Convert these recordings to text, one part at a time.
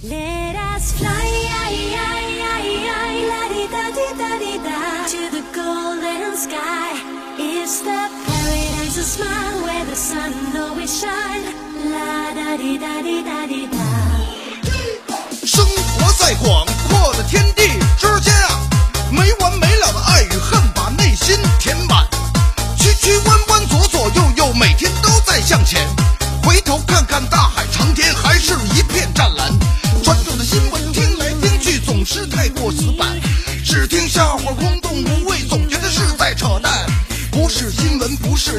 Let us fly to the golden sky. It's the paradise of smile where the sun always shine. La da di da di da di da. 生活在广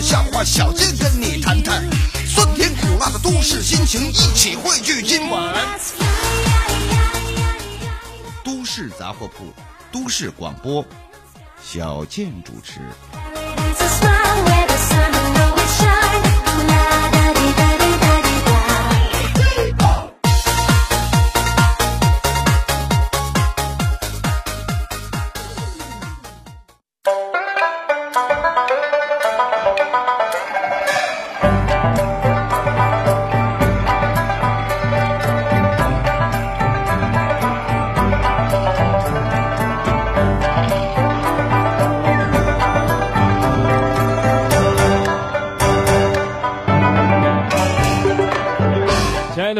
笑话，小贱跟你谈谈酸甜苦辣的都市心情，一起汇聚今晚。都市杂货铺，都市广播，小健主持。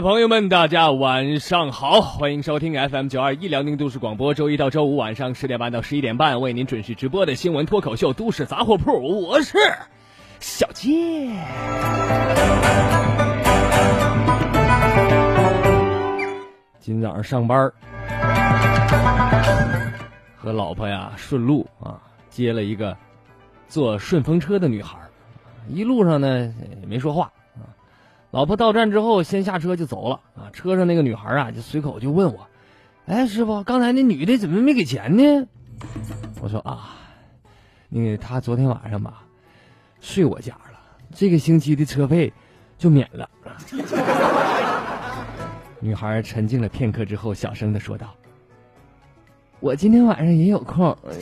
朋友们，大家晚上好，欢迎收听 FM 九二一辽宁都市广播，周一到周五晚上十点半到十一点半为您准时直播的新闻脱口秀《都市杂货铺》，我是小健。今早上上班和老婆呀顺路啊接了一个坐顺风车的女孩，一路上呢也没说话。老婆到站之后，先下车就走了啊。车上那个女孩啊，就随口就问我：“哎，师傅，刚才那女的怎么没给钱呢？”我说：“啊，那个她昨天晚上吧，睡我家了，这个星期的车费就免了。” 女孩沉静了片刻之后，小声的说道：“我今天晚上也有空。”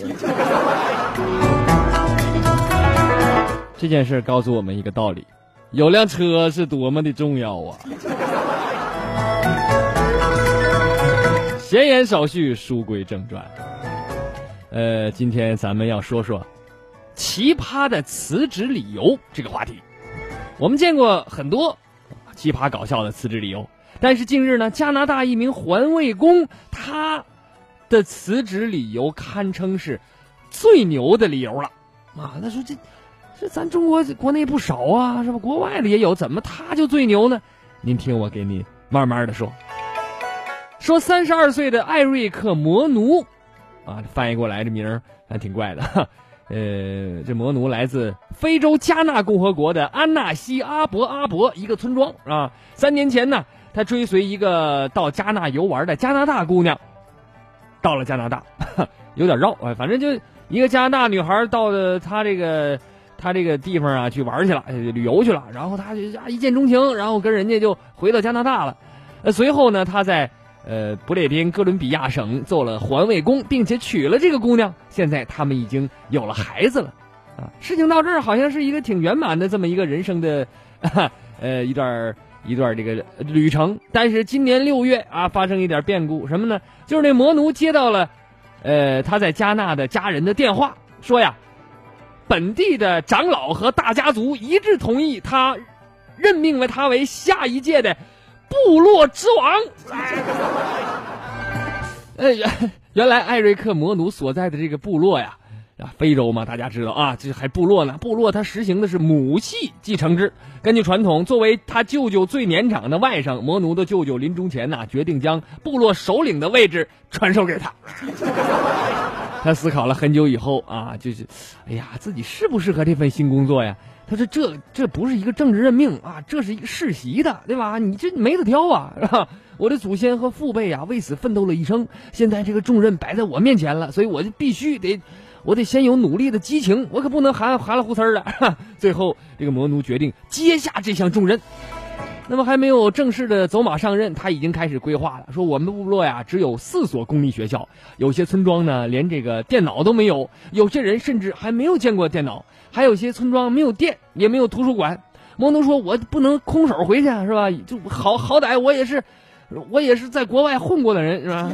这件事告诉我们一个道理。有辆车是多么的重要啊！闲言少叙，书归正传。呃，今天咱们要说说奇葩的辞职理由这个话题。我们见过很多奇葩搞笑的辞职理由，但是近日呢，加拿大一名环卫工他的辞职理由堪称是最牛的理由了啊！他说这。这咱中国国内不少啊，是吧？国外的也有，怎么他就最牛呢？您听我给你慢慢的说。说三十二岁的艾瑞克·摩奴，啊，翻译过来这名儿还挺怪的。呃，这摩奴来自非洲加纳共和国的安纳西阿伯阿伯一个村庄啊。三年前呢，他追随一个到加纳游玩的加拿大姑娘，到了加拿大，有点绕啊，反正就一个加拿大女孩到了他这个。他这个地方啊，去玩去了，旅游去了，然后他就啊一见钟情，然后跟人家就回到加拿大了。随后呢，他在呃不列颠哥伦比亚省做了环卫工，并且娶了这个姑娘。现在他们已经有了孩子了，啊，事情到这儿好像是一个挺圆满的这么一个人生的，啊、呃一段一段这个旅程。但是今年六月啊，发生一点变故，什么呢？就是那魔奴接到了，呃他在加纳的家人的电话，说呀。本地的长老和大家族一致同意他，任命了他为下一届的部落之王。呃，原原来艾瑞克摩奴所在的这个部落呀，啊，非洲嘛，大家知道啊，这还部落呢。部落他实行的是母系继承制。根据传统，作为他舅舅最年长的外甥，摩奴的舅舅临终前呐、决定将部落首领的位置传授给他。他思考了很久以后啊，就是，哎呀，自己适不适合这份新工作呀？他说这这不是一个政治任命啊，这是一个世袭的，对吧？你这没得挑啊，是吧？我的祖先和父辈啊，为此奋斗了一生，现在这个重任摆在我面前了，所以我就必须得，我得先有努力的激情，我可不能含含了胡呲的。最后，这个魔奴决定接下这项重任。那么还没有正式的走马上任，他已经开始规划了。说我们部落呀，只有四所公立学校，有些村庄呢连这个电脑都没有，有些人甚至还没有见过电脑，还有些村庄没有电，也没有图书馆。摩奴说：“我不能空手回去，是吧？就好好歹我也是，我也是在国外混过的人，是吧？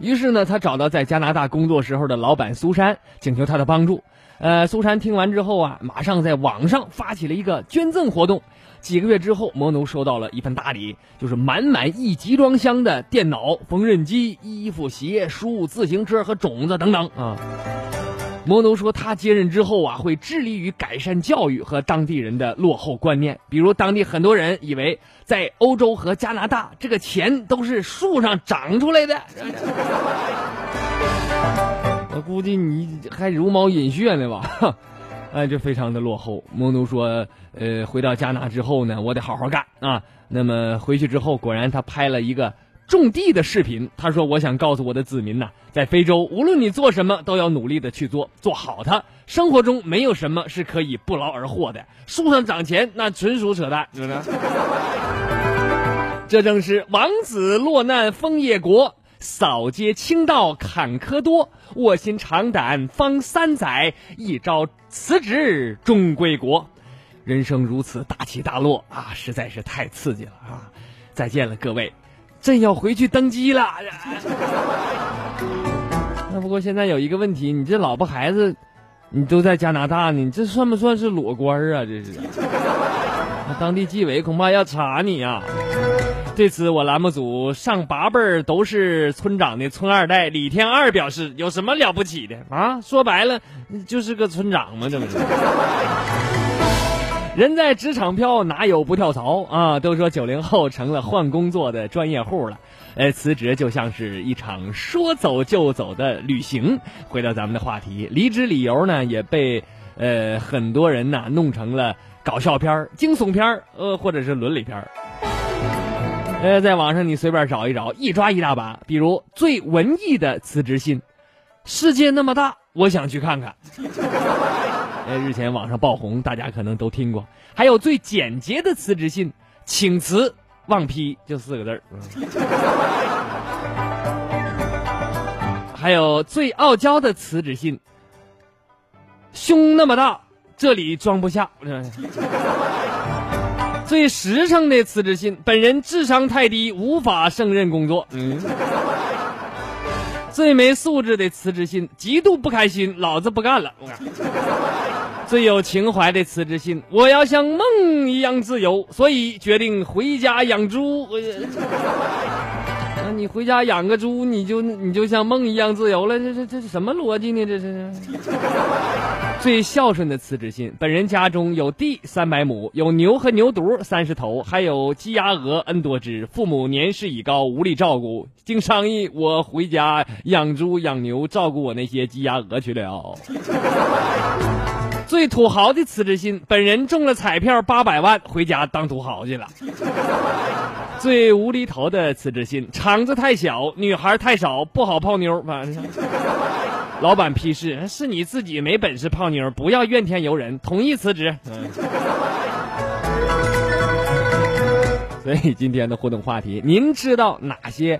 于是呢，他找到在加拿大工作时候的老板苏珊，请求他的帮助。呃，苏珊听完之后啊，马上在网上发起了一个捐赠活动。几个月之后，摩奴收到了一份大礼，就是满满一集装箱的电脑、缝纫机、衣服、鞋、书、自行车和种子等等啊。摩奴说，他接任之后啊，会致力于改善教育和当地人的落后观念。比如，当地很多人以为在欧洲和加拿大，这个钱都是树上长出来的。我估计你还茹毛饮血呢吧？哎，这非常的落后。摩奴说，呃，回到加拿之后呢，我得好好干啊。那么回去之后，果然他拍了一个。种地的视频，他说：“我想告诉我的子民呐，在非洲，无论你做什么，都要努力的去做，做好它。生活中没有什么是可以不劳而获的。树上长钱，那纯属扯淡？这正是王子落难枫叶国，扫街清道坎坷多。卧薪尝胆方三载，一朝辞职终归国。人生如此大起大落啊，实在是太刺激了啊！再见了，各位。”朕要回去登基了。那不过现在有一个问题，你这老婆孩子，你都在加拿大呢，你这算不算是裸官啊？这是，那当地纪委恐怕要查你呀。对此，我栏目组上八辈儿都是村长的村二代李天二表示：有什么了不起的啊？说白了，就是个村长嘛，这不是。人在职场飘，哪有不跳槽啊？都说九零后成了换工作的专业户了，呃，辞职就像是一场说走就走的旅行。回到咱们的话题，离职理由呢也被呃很多人呐弄成了搞笑片、惊悚片，呃，或者是伦理片。呃，在网上你随便找一找，一抓一大把。比如最文艺的辞职信，世界那么大，我想去看看。呃，日前网上爆红，大家可能都听过。还有最简洁的辞职信，请辞忘批，就四个字儿。还有最傲娇的辞职信，胸那么大，这里装不下。最实诚的辞职信，本人智商太低，无法胜任工作。嗯。最没素质的辞职信，极度不开心，老子不干了。最有情怀的辞职信，我要像梦一样自由，所以决定回家养猪。你回家养个猪，你就你就像梦一样自由了？这这这是什么逻辑呢？这是最孝顺的辞职信，本人家中有地三百亩，有牛和牛犊三十头，还有鸡鸭鹅 n 多只。父母年事已高，无力照顾，经商议，我回家养猪养牛，照顾我那些鸡鸭鹅去了。最土豪的辞职信，本人中了彩票八百万，回家当土豪去了。最无厘头的辞职信，厂子太小，女孩太少，不好泡妞。反 正老板批示，是你自己没本事泡妞，不要怨天尤人，同意辞职。所以今天的互动话题，您知道哪些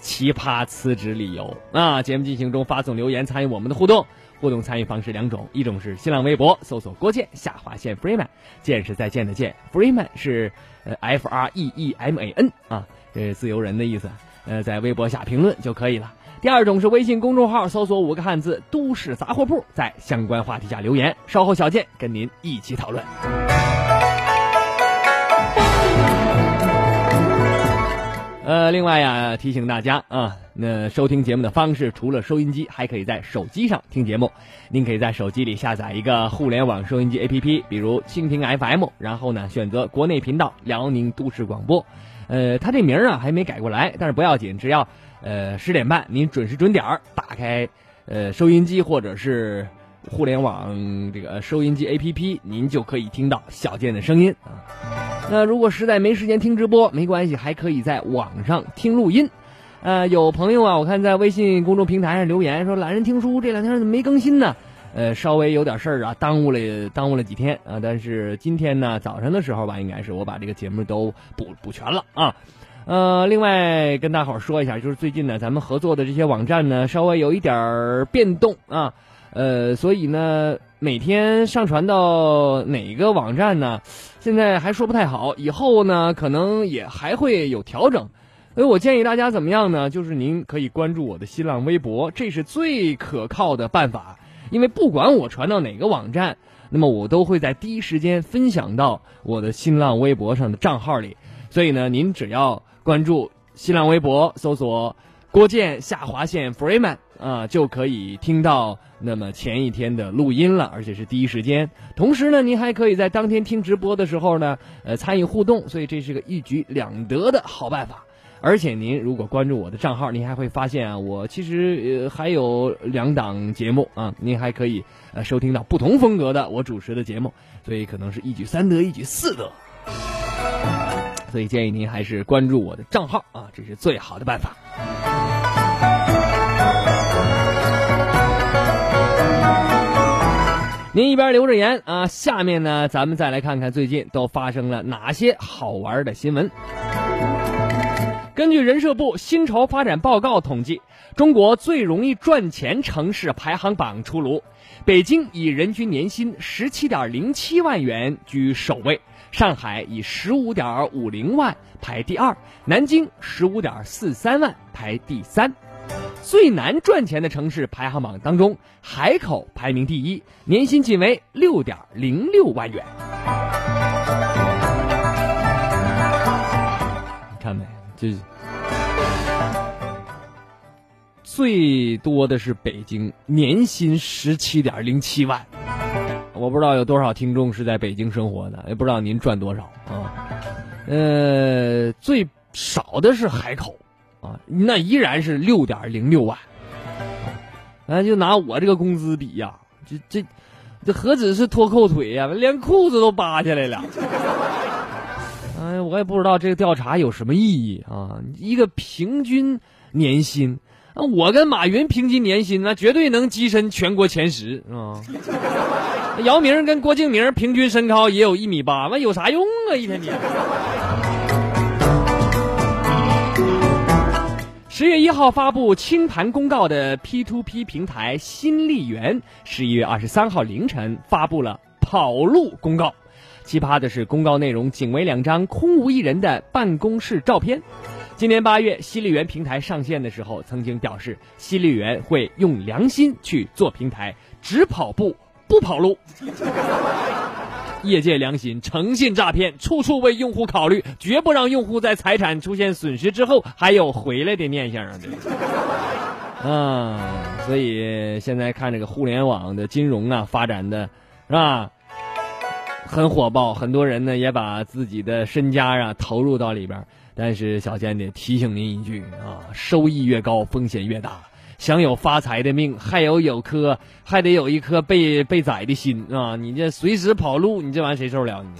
奇葩辞职理由啊？节目进行中，发送留言参与我们的互动。互动参与方式两种，一种是新浪微博搜索郭健下划线 Freeman，见是再见的见，Freeman 是呃 F R E E M A N 啊，这是自由人的意思，呃，在微博下评论就可以了。第二种是微信公众号搜索五个汉字都市杂货铺，在相关话题下留言，稍后小健跟您一起讨论。呃，另外呀，提醒大家啊，那收听节目的方式除了收音机，还可以在手机上听节目。您可以在手机里下载一个互联网收音机 APP，比如蜻蜓 FM，然后呢选择国内频道辽宁都市广播。呃，它这名啊还没改过来，但是不要紧，只要呃十点半您准时准点儿打开呃收音机或者是互联网这个收音机 APP，您就可以听到小健的声音啊。那如果实在没时间听直播，没关系，还可以在网上听录音。呃，有朋友啊，我看在微信公众平台上留言说，懒人听书这两天怎么没更新呢？呃，稍微有点事儿啊，耽误了耽误了几天啊。但是今天呢，早上的时候吧，应该是我把这个节目都补补全了啊。呃，另外跟大伙儿说一下，就是最近呢，咱们合作的这些网站呢，稍微有一点变动啊。呃，所以呢，每天上传到哪个网站呢？现在还说不太好，以后呢，可能也还会有调整。所以我建议大家怎么样呢？就是您可以关注我的新浪微博，这是最可靠的办法。因为不管我传到哪个网站，那么我都会在第一时间分享到我的新浪微博上的账号里。所以呢，您只要关注新浪微博，搜索“郭建下划线 Freeman” 啊，就可以听到那么前一天的录音了，而且是第一时间。同时呢，您还可以在当天听直播的时候呢，呃，参与互动。所以这是个一举两得的好办法。而且您如果关注我的账号，您还会发现啊，我其实还有两档节目啊，您还可以呃收听到不同风格的我主持的节目，所以可能是一举三得，一举四得。所以建议您还是关注我的账号啊，这是最好的办法。您一边留着言啊，下面呢，咱们再来看看最近都发生了哪些好玩的新闻。根据人社部薪酬发展报告统计，中国最容易赚钱城市排行榜出炉，北京以人均年薪十七点零七万元居首位，上海以十五点五零万排第二，南京十五点四三万排第三。最难赚钱的城市排行榜当中，海口排名第一，年薪仅为六点零六万元。看没？这最多的是北京，年薪十七点零七万。我不知道有多少听众是在北京生活的，也不知道您赚多少啊。呃，最少的是海口，那依然是六点零六万。哎，就拿我这个工资比呀，这这这何止是脱裤腿呀，连裤子都扒下来了。哎，我也不知道这个调查有什么意义啊！一个平均年薪，那我跟马云平均年薪那绝对能跻身全国前十啊！姚明跟郭敬明平均身高也有一米八，那有啥用啊？一天天。十月一号发布清盘公告的 P to P 平台新力源，十一月二十三号凌晨发布了跑路公告。奇葩的是，公告内容仅为两张空无一人的办公室照片。今年八月，犀利源平台上线的时候，曾经表示犀利源会用良心去做平台，只跑步不跑路。业界良心，诚信诈骗，处处为用户考虑，绝不让用户在财产出现损失之后还有回来的念想啊！这，啊，所以现在看这个互联网的金融啊，发展的，是吧？很火爆，很多人呢也把自己的身家啊投入到里边。但是小贤得提醒您一句啊，收益越高，风险越大。想有发财的命，还有有颗，还得有一颗被被宰的心啊！你这随时跑路，你这玩意谁受得了你？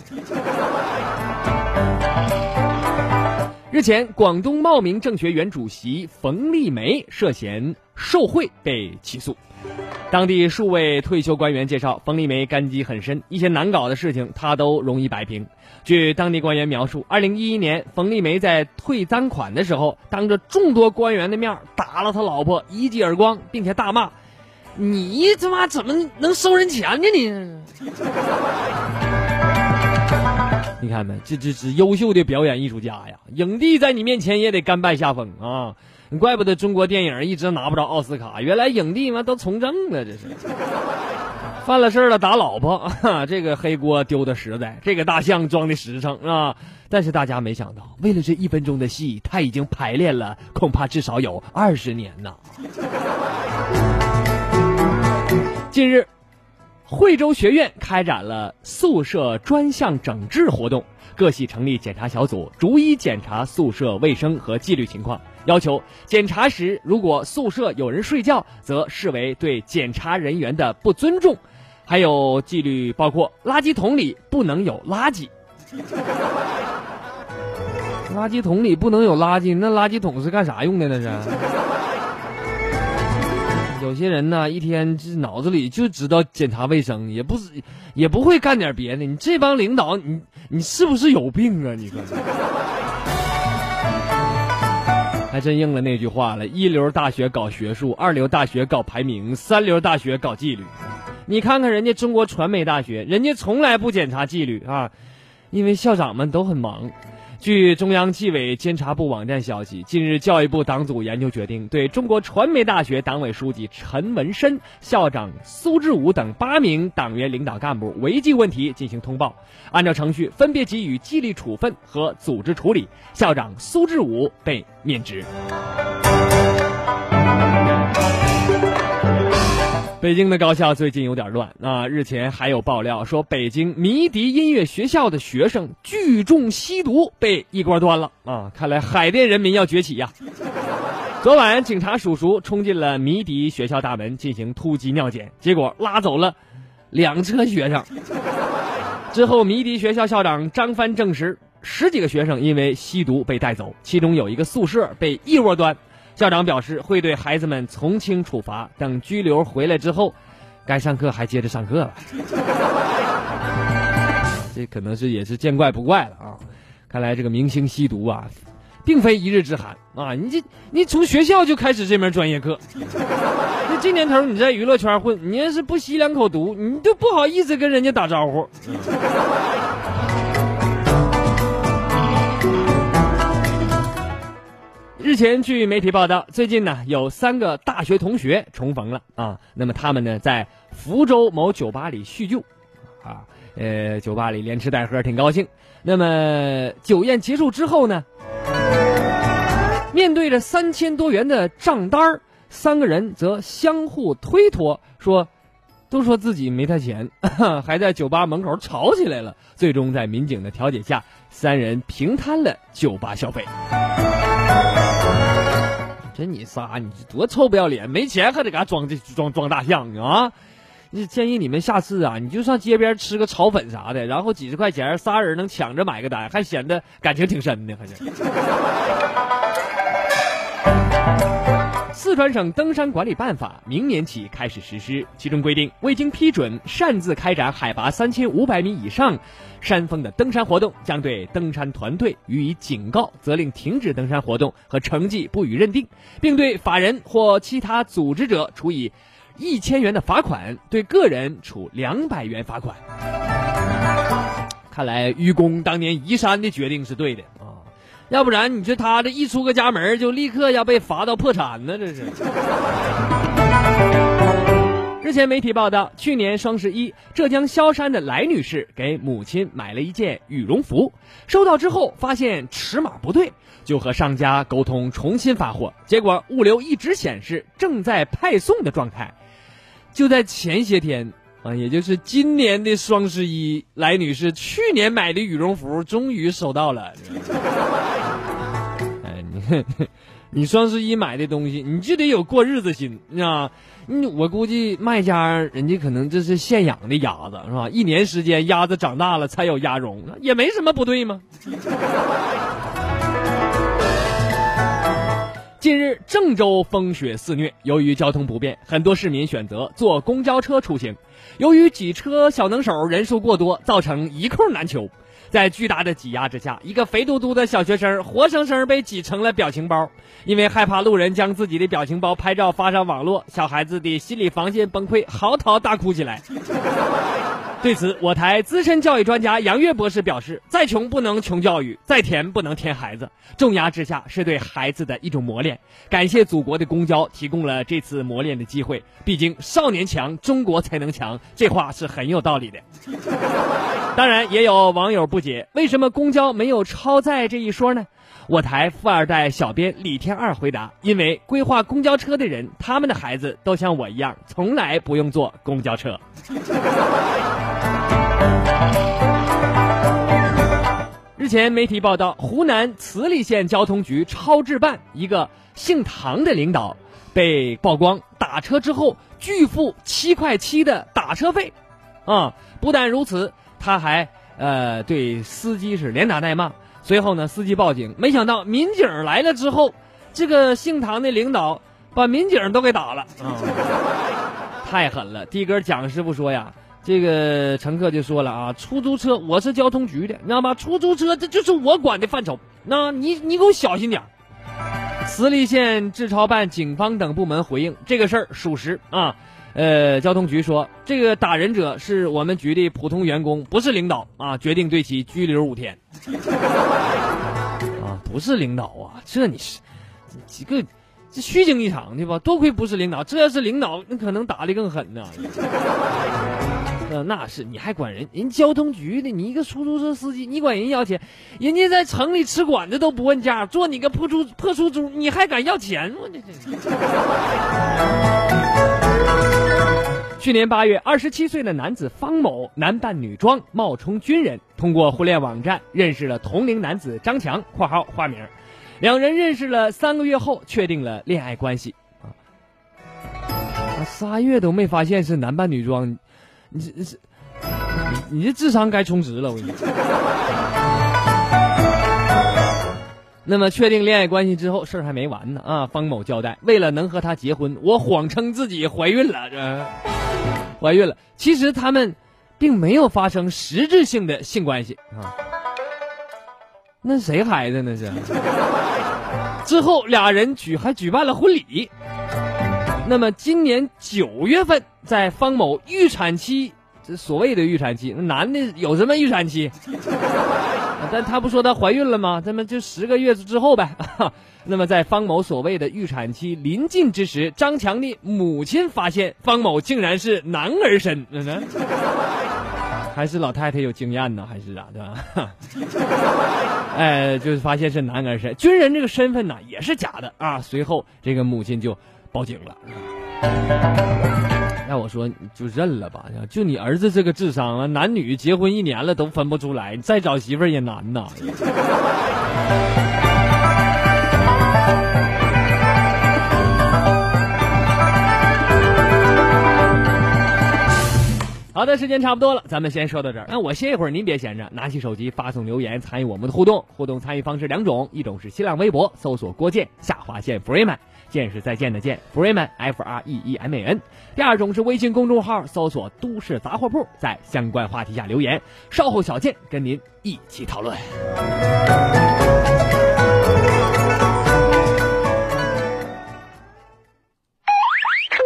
日前，广东茂名政学园主席冯丽梅涉嫌受贿被起诉。当地数位退休官员介绍，冯丽梅干基很深，一些难搞的事情她都容易摆平。据当地官员描述，二零一一年，冯丽梅在退赃款的时候，当着众多官员的面打了他老婆一记耳光，并且大骂：“你他妈怎么能收人钱呢？你！” 你看没？这这是优秀的表演艺术家呀！影帝在你面前也得甘拜下风啊！怪不得中国电影一直拿不着奥斯卡，原来影帝嘛都从政了，这是犯了事了打老婆，这个黑锅丢的实在，这个大象装的实诚啊！但是大家没想到，为了这一分钟的戏，他已经排练了恐怕至少有二十年呢。近日。惠州学院开展了宿舍专项整治活动，各系成立检查小组，逐一检查宿舍卫生和纪律情况。要求检查时，如果宿舍有人睡觉，则视为对检查人员的不尊重。还有纪律包括垃圾桶里不能有垃圾，垃圾桶里不能有垃圾，那垃圾桶是干啥用的？那是。有些人呢，一天这脑子里就知道检查卫生，也不是，也不会干点别的。你这帮领导，你你是不是有病啊？你说。还真应了那句话了：一流大学搞学术，二流大学搞排名，三流大学搞纪律。你看看人家中国传媒大学，人家从来不检查纪律啊，因为校长们都很忙。据中央纪委监察部网站消息，近日教育部党组研究决定，对中国传媒大学党委书记陈文申、校长苏志武等八名党员领导干部违纪问题进行通报，按照程序分别给予纪律处分和组织处理。校长苏志武被免职。北京的高校最近有点乱啊！日前还有爆料说，北京迷笛音乐学校的学生聚众吸毒，被一锅端了啊！看来海淀人民要崛起呀！昨晚警察叔叔冲进了迷笛学校大门进行突击尿检，结果拉走了两车学生。之后，迷笛学校校长张帆证实，十几个学生因为吸毒被带走，其中有一个宿舍被一窝端。校长表示会对孩子们从轻处罚，等拘留回来之后，该上课还接着上课了。这可能是也是见怪不怪了啊！看来这个明星吸毒啊，并非一日之寒啊！你这你从学校就开始这门专业课，那这年头你在娱乐圈混，你要是不吸两口毒，你都不好意思跟人家打招呼。日前，据媒体报道，最近呢有三个大学同学重逢了啊。那么他们呢在福州某酒吧里叙旧，啊，呃，酒吧里连吃带喝，挺高兴。那么酒宴结束之后呢，面对着三千多元的账单儿，三个人则相互推脱，说都说自己没带钱，还在酒吧门口吵起来了。最终在民警的调解下，三人平摊了酒吧消费。这你仨，你多臭不要脸！没钱还得给他装这装装大象啊！你建议你们下次啊，你就上街边吃个炒粉啥的，然后几十块钱，仨人能抢着买个单，还显得感情挺深的，还是。四川省登山管理办法明年起开始实施，其中规定，未经批准擅自开展海拔三千五百米以上山峰的登山活动，将对登山团队予以警告，责令停止登山活动和成绩不予认定，并对法人或其他组织者处以一千元的罚款，对个人处两百元罚款。看来愚公当年移山的决定是对的啊。要不然，你说他这一出个家门，就立刻要被罚到破产呢？这是。日前媒体报道，去年双十一，浙江萧山的来女士给母亲买了一件羽绒服，收到之后发现尺码不对，就和商家沟通重新发货，结果物流一直显示正在派送的状态。就在前些天。啊，也就是今年的双十一，来女士去年买的羽绒服终于收到了。哎，你你双十一买的东西，你就得有过日子心，你知道吗？你我估计卖家人家可能这是现养的鸭子，是吧？一年时间，鸭子长大了才有鸭绒，也没什么不对吗？近日，郑州风雪肆虐，由于交通不便，很多市民选择坐公交车出行。由于挤车小能手人数过多，造成一空难求。在巨大的挤压之下，一个肥嘟嘟的小学生活生生被挤成了表情包。因为害怕路人将自己的表情包拍照发上网络，小孩子的心理防线崩溃，嚎啕大哭起来。对此，我台资深教育专家杨岳博士表示：“再穷不能穷教育，再甜不能甜孩子。重压之下是对孩子的一种磨练。感谢祖国的公交提供了这次磨练的机会。毕竟少年强，中国才能强，这话是很有道理的。当然，也有网友不解，为什么公交没有超载这一说呢？我台富二代小编李天二回答：因为规划公交车的人，他们的孩子都像我一样，从来不用坐公交车。日前，媒体报道，湖南慈利县交通局超支办一个姓唐的领导被曝光打车之后拒付七块七的打车费，啊，不但如此，他还呃对司机是连打带骂。随后呢，司机报警，没想到民警来了之后，这个姓唐的领导把民警都给打了，啊，太狠了！的哥蒋师傅说呀。这个乘客就说了啊，出租车我是交通局的，你知道吗？出租车这就是我管的范畴，那你你给我小心点慈利县治超办、警方等部门回应这个事儿属实啊。呃，交通局说，这个打人者是我们局的普通员工，不是领导啊，决定对其拘留五天。啊，不是领导啊，这你是几个这虚惊一场对吧？多亏不是领导，这要是领导，那可能打的更狠呢。呃，那是你还管人人交通局的，你一个出租车司机，你管人要钱，人家在城里吃馆子都不问价，做你个破出破出租，你还敢要钱？我这这。去年八月，二十七岁的男子方某男扮女装，冒充军人，通过互联网站认识了同龄男子张强（括号化名），两人认识了三个月后，确定了恋爱关系。啊，仨月都没发现是男扮女装，你这是你你这智商该充值了，我跟你说。那么确定恋爱关系之后，事儿还没完呢啊！方某交代，为了能和她结婚，我谎称自己怀孕了，这怀孕了。其实他们并没有发生实质性的性关系啊。那谁孩子那是？之后俩人举还举办了婚礼。那么今年九月份，在方某预产期，这所谓的预产期，那男的有什么预产期？但他不说她怀孕了吗？咱们就十个月之后呗。那么在方某所谓的预产期临近之时，张强的母亲发现方某竟然是男儿身，还是老太太有经验呢，还是咋的？哎，就是发现是男儿身，军人这个身份呢也是假的啊。随后这个母亲就报警了。那我说就认了吧，就你儿子这个智商啊，男女结婚一年了都分不出来，再找媳妇儿也难呐。好的，时间差不多了，咱们先说到这儿。那我歇一会儿，您别闲着，拿起手机发送留言参与我们的互动。互动参与方式两种，一种是新浪微博搜索郭建下划线 Freeman。见是再见的见，Freeman F R E E M A N。第二种是微信公众号搜索“都市杂货铺”，在相关话题下留言。稍后小健跟您一起讨论。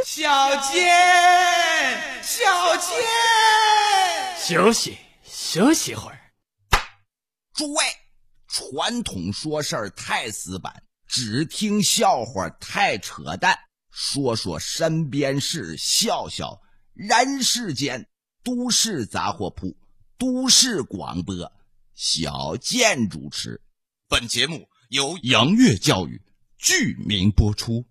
小健，小健，休息休息会儿。诸位，传统说事儿太死板。只听笑话太扯淡，说说身边事，笑笑人世间。都市杂货铺，都市广播，小健主持。本节目由杨月教育剧名播出。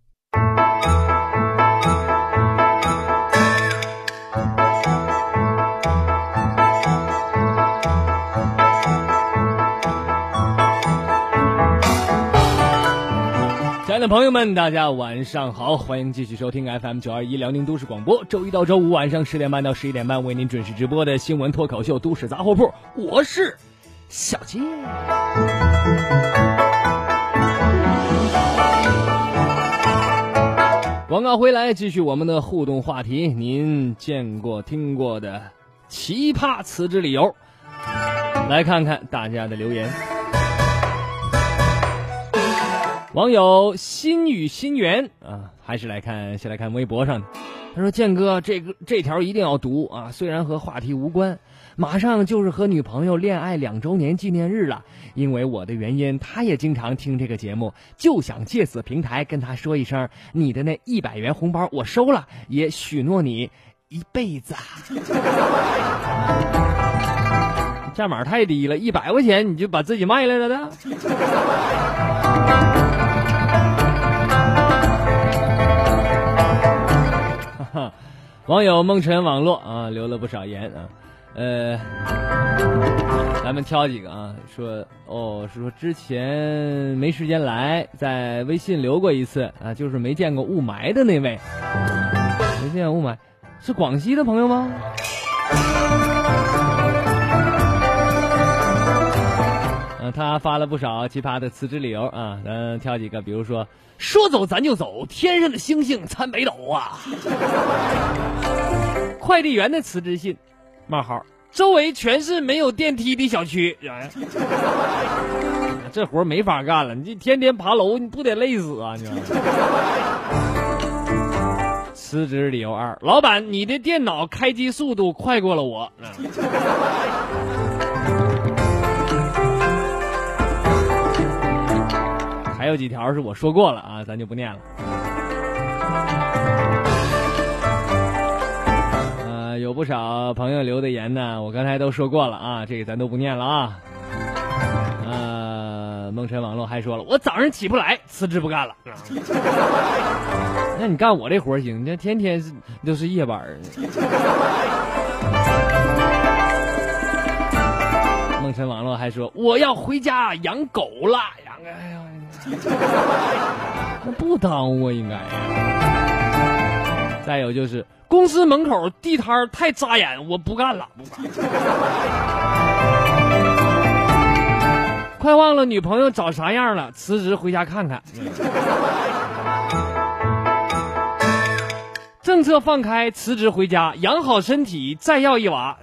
的朋友们，大家晚上好，欢迎继续收听 FM 九二一辽宁都市广播，周一到周五晚上十点半到十一点半为您准时直播的新闻脱口秀《都市杂货铺》，我是小健。广告回来，继续我们的互动话题，您见过、听过的奇葩辞职理由，来看看大家的留言。网友心与心缘啊，还是来看，先来看微博上的。他说：“建哥，这个这条一定要读啊！虽然和话题无关，马上就是和女朋友恋爱两周年纪念日了。因为我的原因，他也经常听这个节目，就想借此平台跟他说一声：你的那一百元红包我收了，也许诺你一辈子。价码太低了，一百块钱你就把自己卖来了的。”网友梦辰网络啊留了不少言啊，呃，咱们挑几个啊，说哦，说之前没时间来，在微信留过一次啊，就是没见过雾霾的那位，没见过雾霾，是广西的朋友吗？他发了不少奇葩的辞职理由啊，咱挑几个，比如说。说走咱就走，天上的星星参北斗啊！快递员的辞职信，冒号，周围全是没有电梯的小区。这活没法干了，你这天天爬楼，你不得累死啊你！辞职理由二：老板，你的电脑开机速度快过了我。有几条是我说过了啊，咱就不念了。呃，有不少朋友留的言呢，我刚才都说过了啊，这个咱都不念了啊。呃，梦辰网络还说了，我早上起不来，辞职不干了。那你干我这活行？你这天天都是夜班儿。梦辰网络还说，我要回家养狗了，养哎呀。那不耽误应该呀。再有就是公司门口地摊太扎眼，我不干了。快忘了女朋友长啥样了，辞职回家看看。政策放开，辞职回家养好身体，再要一娃。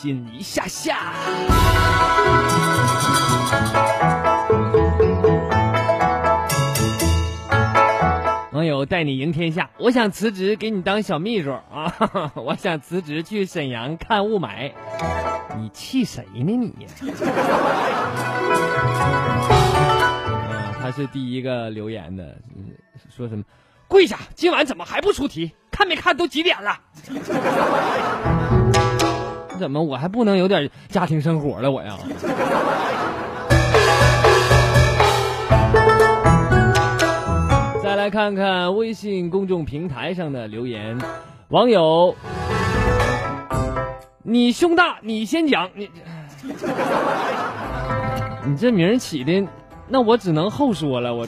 心一下下。网友带你赢天下，我想辞职给你当小秘书啊！我想辞职去沈阳看雾霾，你气谁呢你？他是第一个留言的，说什么？跪下！今晚怎么还不出题？看没看都几点了？怎么我还不能有点家庭生活了？我呀！再来看看微信公众平台上的留言，网友，你胸大，你先讲，你 你这名起的，那我只能后说了，我。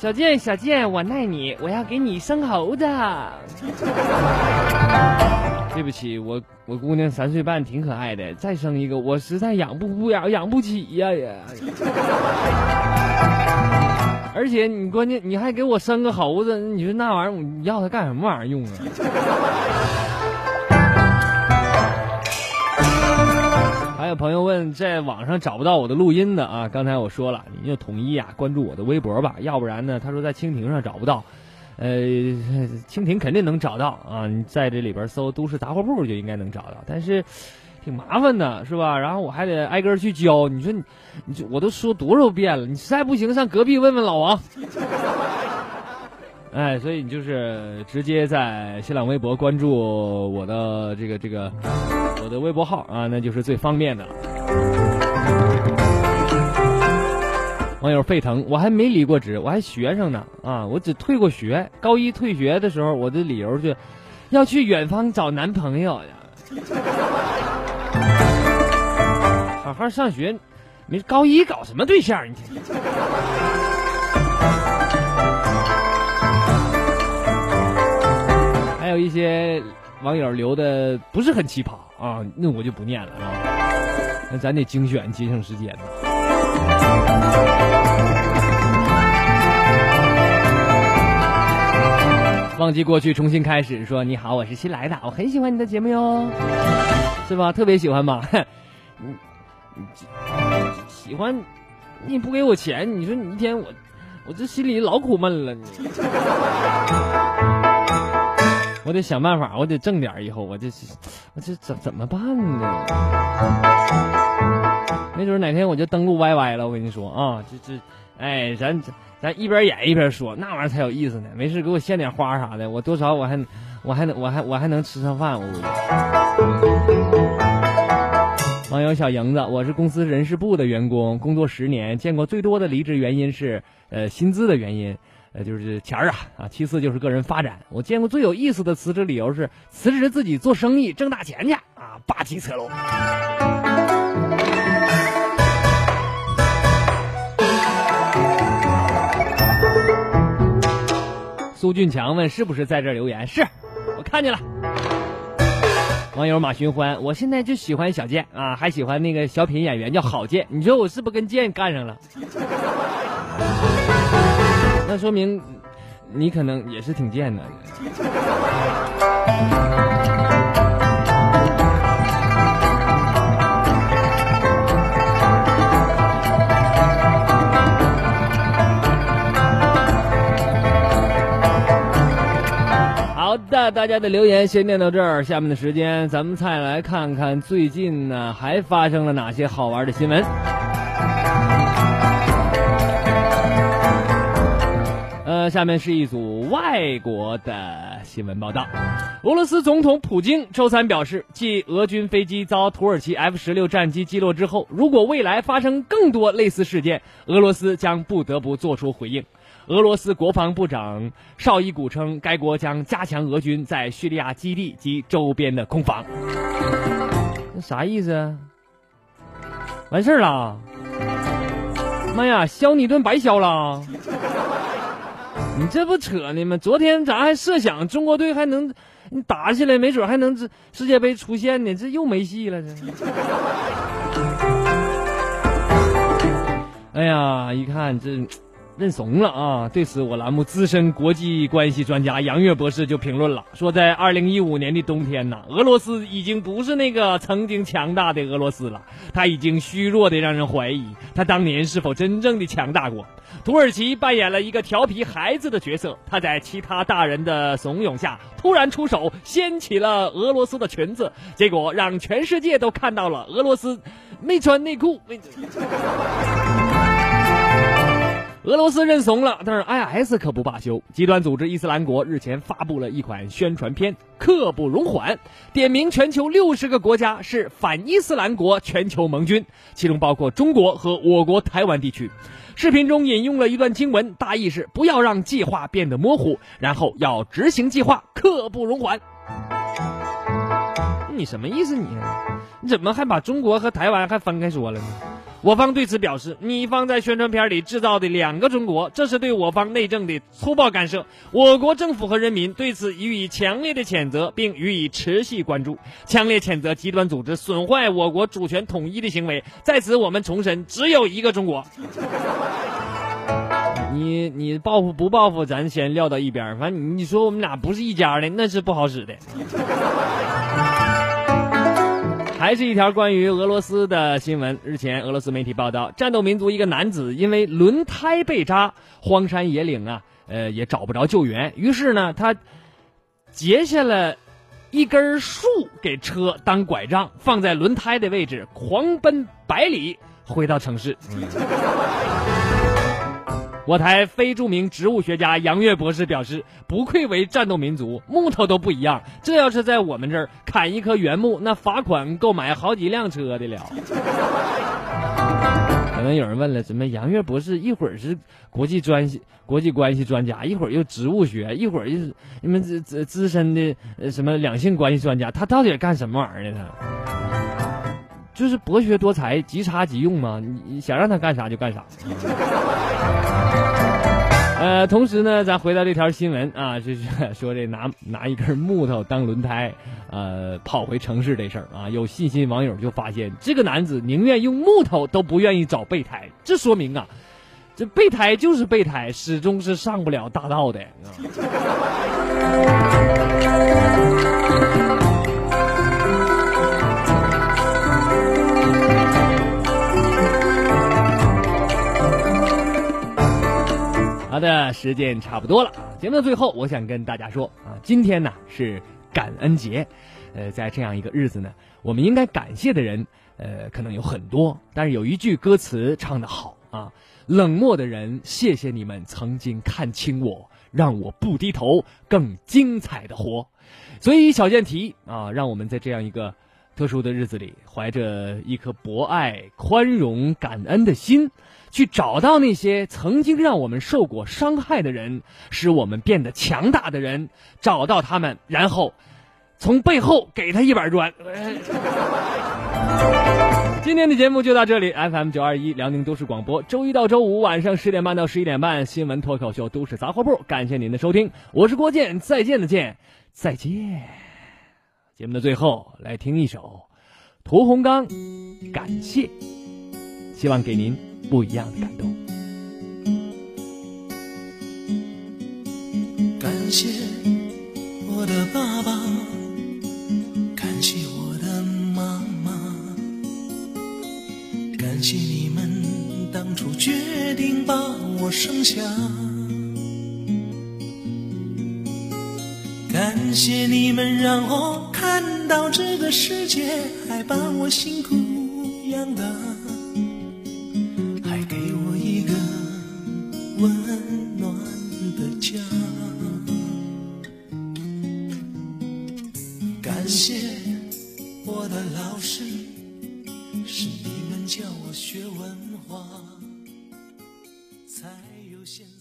小贱，小贱，我爱你，我要给你生猴子。对不起，我我姑娘三岁半，挺可爱的，再生一个，我实在养不不养养不起呀也。而且你关键你还给我生个猴子，你说那玩意儿你要它干什么玩意儿用啊？朋友问，在网上找不到我的录音的啊？刚才我说了，你就统一啊关注我的微博吧，要不然呢，他说在蜻蜓上找不到，呃，蜻蜓肯定能找到啊，你在这里边搜“都市杂货铺”就应该能找到，但是挺麻烦的，是吧？然后我还得挨个去教，你说你，你这我都说多少遍了，你实在不行上隔壁问问老王。哎，所以你就是直接在新浪微博关注我的这个这个我的微博号啊，那就是最方便的了。网友沸腾，我还没离过职，我还学生呢啊，我只退过学。高一退学的时候，我的理由就要去远方找男朋友呀。好好上学，你高一搞什么对象？你还有一些网友留的不是很奇葩啊，那我就不念了啊。那咱得精选，节省时间呢。忘记过去，重新开始。说你好，我是新来的，我很喜欢你的节目哟，是吧？特别喜欢吧？你 你喜欢？你不给我钱，你说你一天我我这心里老苦闷了。你。我得想办法，我得挣点以后我这我这怎怎么办呢？没准哪天我就登录 YY 了。我跟你说啊，这这，哎，咱咱一边演一边说，那玩意儿才有意思呢。没事，给我献点花啥的，我多少我还我还能我还我还能吃上饭。我估计网友小莹子，我是公司人事部的员工，工作十年，见过最多的离职原因是呃薪资的原因。呃，就是钱儿啊啊，其次就是个人发展。我见过最有意思的辞职理由是辞职自己做生意挣大钱去啊，霸气侧漏。苏俊强问是不是在这留言？是，我看见了。网友马寻欢，我现在就喜欢小贱啊，还喜欢那个小品演员叫郝建。你说我是不是跟贱干上了？那说明你可能也是挺贱的。好的，大家的留言先念到这儿，下面的时间咱们再来看看最近呢还发生了哪些好玩的新闻。呃，下面是一组外国的新闻报道。俄罗斯总统普京周三表示，继俄军飞机遭土耳其 F 十六战机击落之后，如果未来发生更多类似事件，俄罗斯将不得不做出回应。俄罗斯国防部长绍伊古称，该国将加强俄军在叙利亚基地及周边的空防。那啥意思啊？完事儿了？妈呀，削你一顿白削了！你这不扯呢吗？昨天咱还设想中国队还能打起来，没准还能世世界杯出线呢，这又没戏了。这，哎呀，一看这。认怂了啊！对此，我栏目资深国际关系专家杨越博士就评论了，说在二零一五年的冬天呐，俄罗斯已经不是那个曾经强大的俄罗斯了，他已经虚弱的让人怀疑他当年是否真正的强大过。土耳其扮演了一个调皮孩子的角色，他在其他大人的怂恿下突然出手掀起了俄罗斯的裙子，结果让全世界都看到了俄罗斯没穿内裤。俄罗斯认怂了，但是 IS 可不罢休。极端组织伊斯兰国日前发布了一款宣传片《刻不容缓》，点名全球六十个国家是反伊斯兰国全球盟军，其中包括中国和我国台湾地区。视频中引用了一段经文，大意是不要让计划变得模糊，然后要执行计划，刻不容缓。你什么意思？你你怎么还把中国和台湾还分开说了呢？我方对此表示，你方在宣传片里制造的两个中国，这是对我方内政的粗暴干涉。我国政府和人民对此予以强烈的谴责，并予以持续关注，强烈谴责极端组织损坏我国主权统一的行为。在此，我们重申，只有一个中国。你你报复不报复，咱先撂到一边。反正你说我们俩不是一家的，那是不好使的。还是一条关于俄罗斯的新闻。日前，俄罗斯媒体报道，战斗民族一个男子因为轮胎被扎，荒山野岭啊，呃，也找不着救援。于是呢，他截下了一根树给车当拐杖，放在轮胎的位置，狂奔百里回到城市。我台非著名植物学家杨越博士表示：“不愧为战斗民族，木头都不一样。这要是在我们这儿砍一棵原木，那罚款够买好几辆车的了。”可能有人问了：怎么杨越博士一会儿是国际专系、国际关系专家，一会儿又植物学，一会儿又是你们资资资深的什么两性关系专家？他到底干什么玩意儿呢？就是博学多才、即插即用嘛。你想让他干啥就干啥。呃，同时呢，咱回到这条新闻啊，就是 说这拿拿一根木头当轮胎，呃，跑回城市这事儿啊，有细心网友就发现，这个男子宁愿用木头都不愿意找备胎，这说明啊，这备胎就是备胎，始终是上不了大道的。啊好的，时间差不多了。节目的最后，我想跟大家说啊，今天呢是感恩节，呃，在这样一个日子呢，我们应该感谢的人，呃，可能有很多。但是有一句歌词唱得好啊，冷漠的人，谢谢你们曾经看清我，让我不低头，更精彩的活。所以小健提啊，让我们在这样一个特殊的日子里，怀着一颗博爱、宽容、感恩的心。去找到那些曾经让我们受过伤害的人，使我们变得强大的人，找到他们，然后从背后给他一板砖。今天的节目就到这里，FM 九二一辽宁都市广播，周一到周五晚上十点半到十一点半，新闻脱口秀都市杂货铺，感谢您的收听，我是郭健，再见的见，再见。节目的最后，来听一首屠洪刚，感谢，希望给您。不一样的感动。感谢我的爸爸，感谢我的妈妈，感谢你们当初决定把我生下。感谢你们让我看到这个世界，还把我辛苦养大，还给我一个温暖的家。感谢我的老师，是你们教我学文化，才有现。